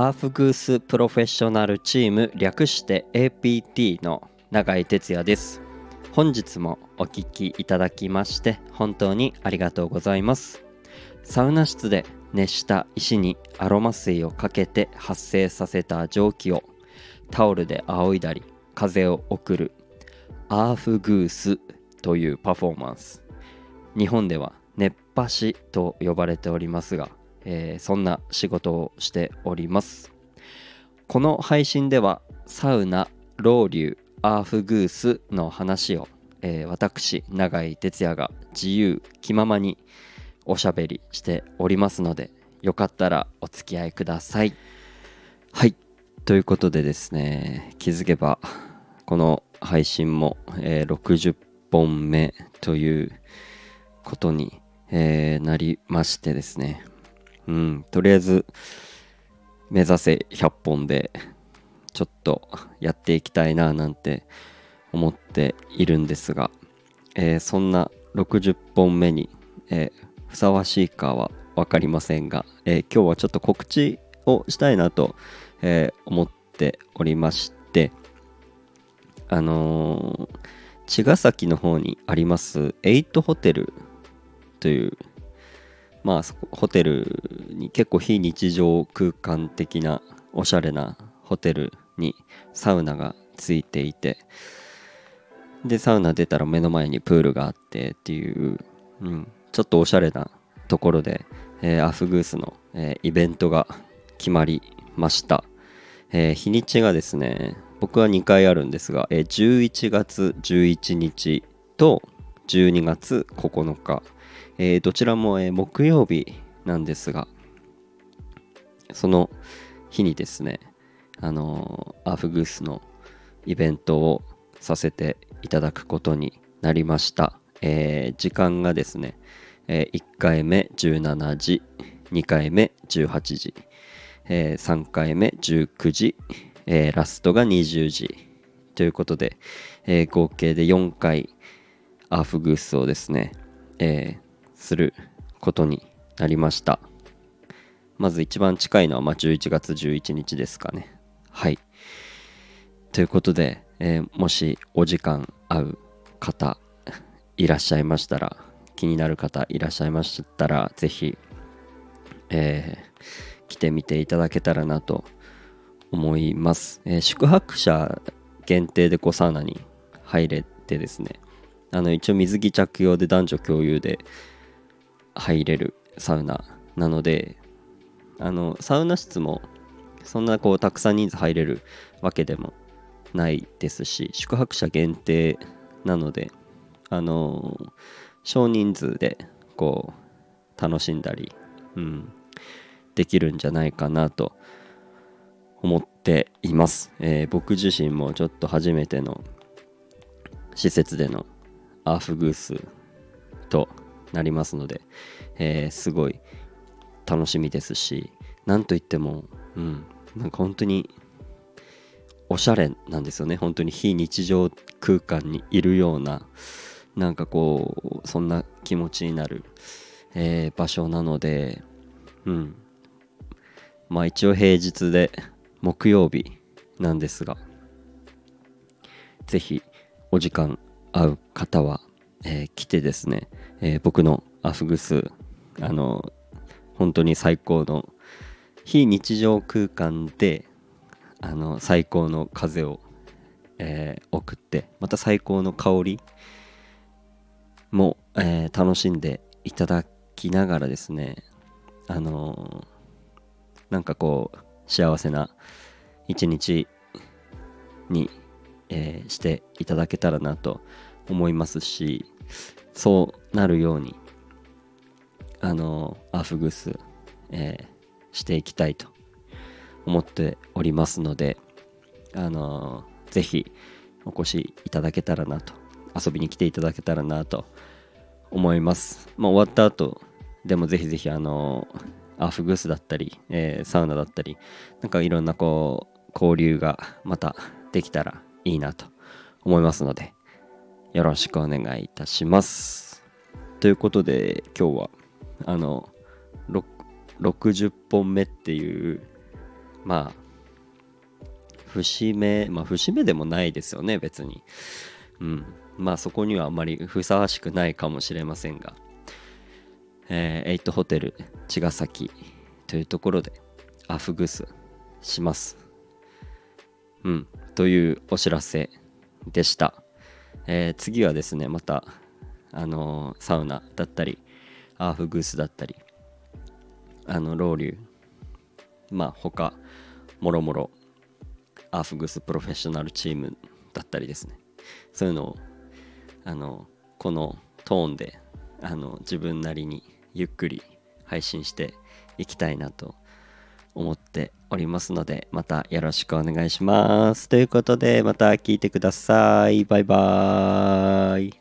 アーフグースプロフェッショナルチーム略して APT の永井哲也です。本日もお聴きいただきまして本当にありがとうございます。サウナ室で熱した石にアロマ水をかけて発生させた蒸気をタオルで仰いだり風を送るアーフグースというパフォーマンス。日本では熱波師と呼ばれておりますが、えー、そんな仕事をしております。この配信ではサウナロウリュアーフグースの話を、えー、私永井哲也が自由気ままにおしゃべりしておりますのでよかったらお付き合いください。はい。ということでですね気づけばこの配信も、えー、60本目ということに、えー、なりましてですねうんとりあえず目指せ100本でちょっとやっていきたいななんて思っているんですが、えー、そんな60本目に、えー、ふさわしいかは分かりませんが、えー、今日はちょっと告知をしたいなと、え思っておりましてあの茅ヶ崎の方にありますエイトホテルというまあホテルに結構非日常空間的なおしゃれなホテルにサウナがついていて。でサウナ出たら目の前にプールがあってっていう、うん、ちょっとおしゃれなところで、えー、アフグースの、えー、イベントが決まりました、えー、日にちがですね僕は2回あるんですが、えー、11月11日と12月9日、えー、どちらも、え、木曜日なんですがその日にですねあのー、アフグースのイベントをさせていただくことになりました、えー、時間がですね、えー、1回目17時2回目18時、えー、3回目19時、えー、ラストが20時ということで、えー、合計で4回アーフグースをですね、えー、することになりました。まず一番近いのはま11月11日ですかね。はい。ということで、えー、もしお時間合う方いらっしゃいましたら気になる方いらっしゃいましたらぜひ、えー、来てみていただけたらなと思います、えー、宿泊者限定でこうサウナに入れてですね。あの一応水着着用で男女共有で入れるサウナなのであのサウナ室もそんなこうたくさん人数入れるわけでもないですし宿泊者限定なのであの少人数でこう楽しんだり、うん、できるんじゃないかなと思っています、えー、僕自身もちょっと初めての施設でのアーフグースとなりますので、えー、すごい楽しみですしなんといっても、うん、なんか本当におしゃれなんですよね。本当に非日常空間にいるようななんかこうそんな気持ちになる、えー、場所なのでうん。まあ一応平日で木曜日なんですがぜひお時間合う方は、えー、来てですね、えー、僕のアフグスあの本当に最高の非日常空間であの最高の風を、えー、送ってまた最高の香りも、えー、楽しんでいただきながらですねあのー、なんかこう幸せな一日に、えー、していただけたらなと思いますしそうなるようにあのアフグス、えー、していきたいと思っておりますので、あのー、ぜひお越しいただけたらなと、遊びに来ていただけたらなと思います。まあ、終わった後でもぜひぜひ、あの、アフグースだったり、えー、サウナだったり、なんかいろんなこう、交流がまたできたらいいなと思いますので、よろしくお願いいたします。ということで、今日は、あの、60本目っていうまあ節目まあ節目でもないですよね別に。うん。まあそこにはあまりふさわしくないかもしれませんが。えー、エイトホテル茅ヶ崎というところでアフグスします。うん。というお知らせでした、えー、次はですねまたあのー、サウナだったりアーフグースだったりあのロウリュまあ他もろもろアーフグースプロフェッショナルチームだったりですね。そういうのをあのこのトーンであの自分なりにゆっくり配信していきたいなと思っておりますのでまたよろしくお願いします。ということでまた聞いてください。バイバーイ。